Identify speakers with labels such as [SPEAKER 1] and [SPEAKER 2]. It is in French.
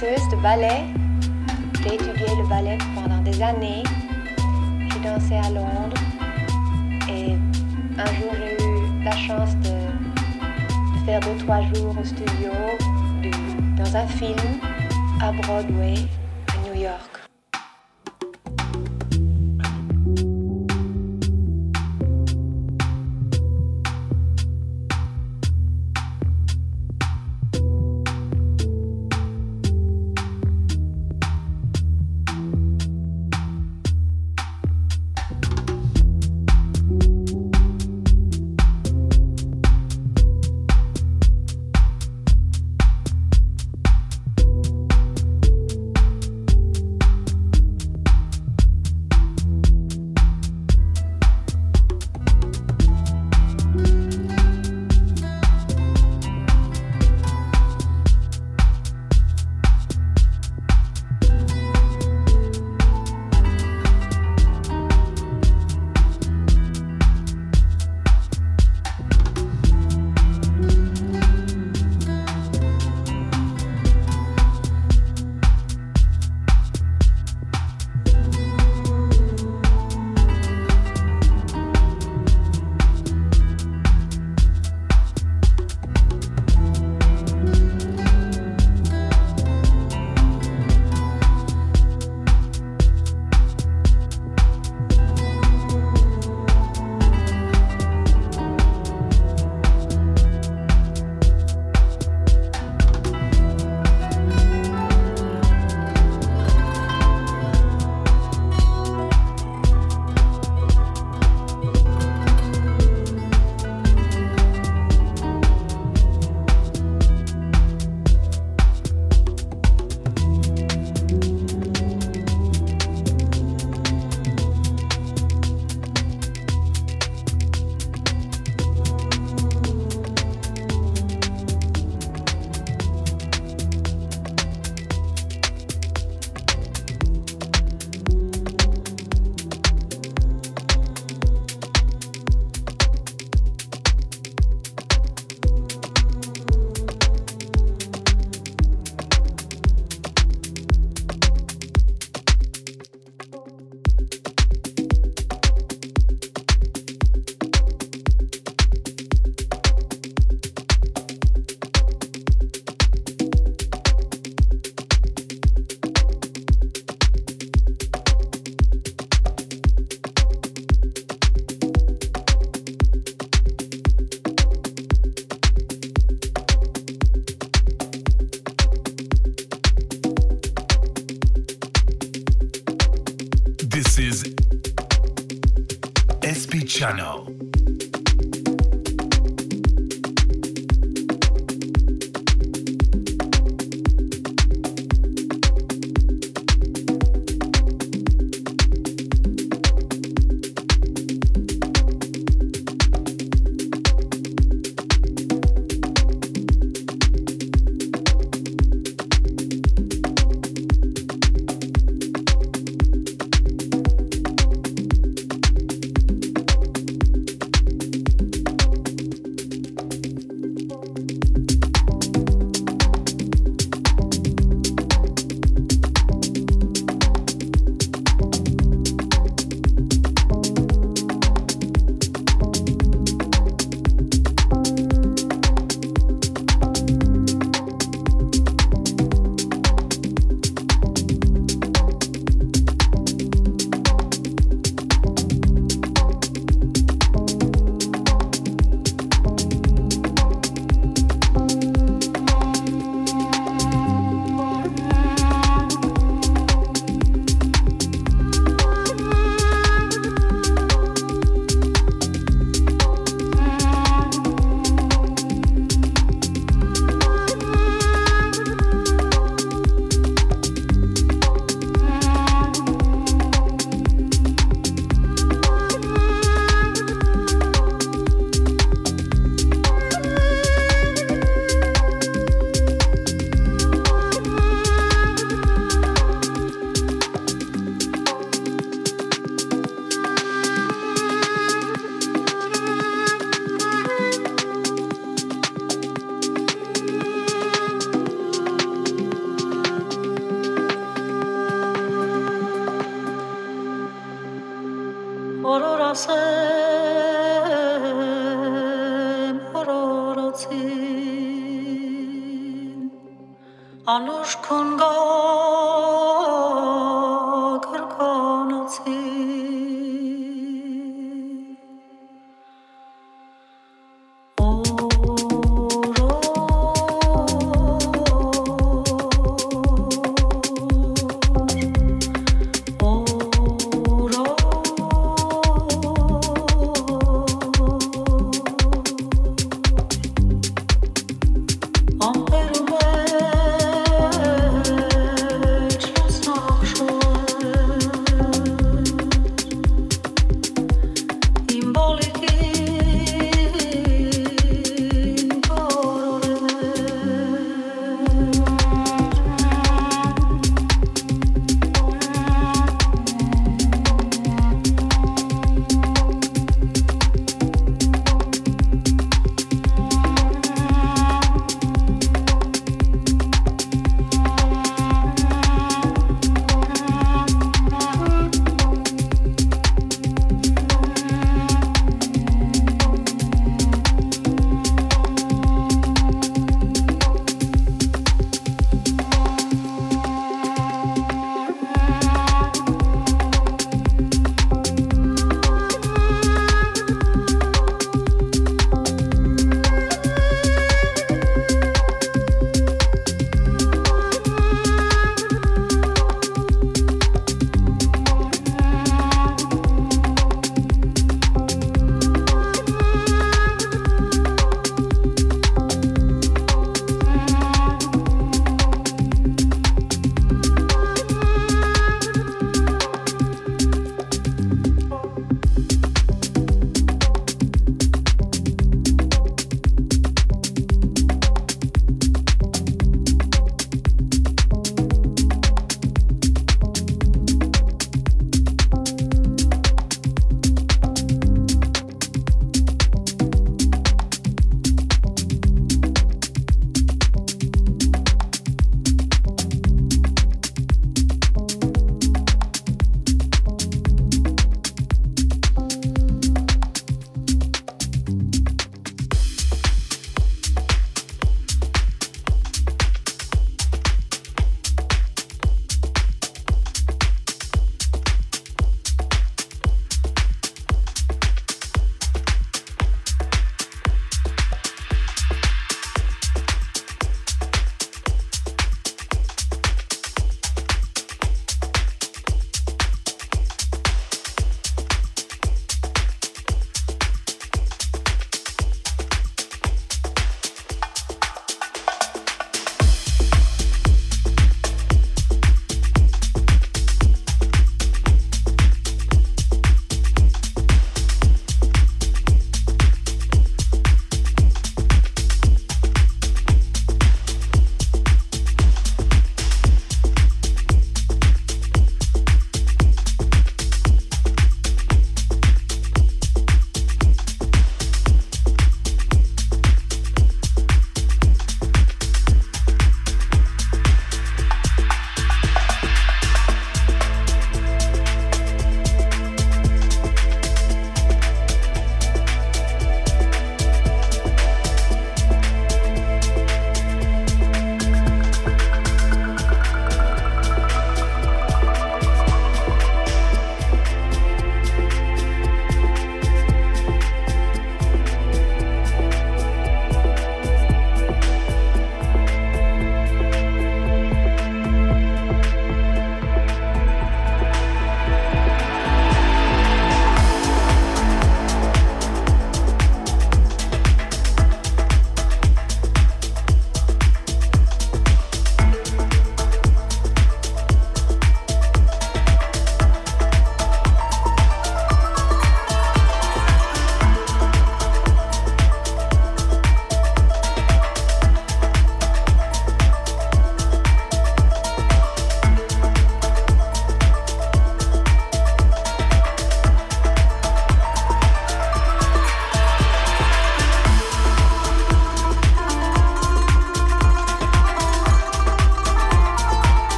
[SPEAKER 1] danseuse de ballet. J'ai étudié le ballet pendant des années. J'ai dansé à Londres. Et un jour, j'ai eu la chance de, faire deux, trois jours au studio dans un film à Broadway, à New York.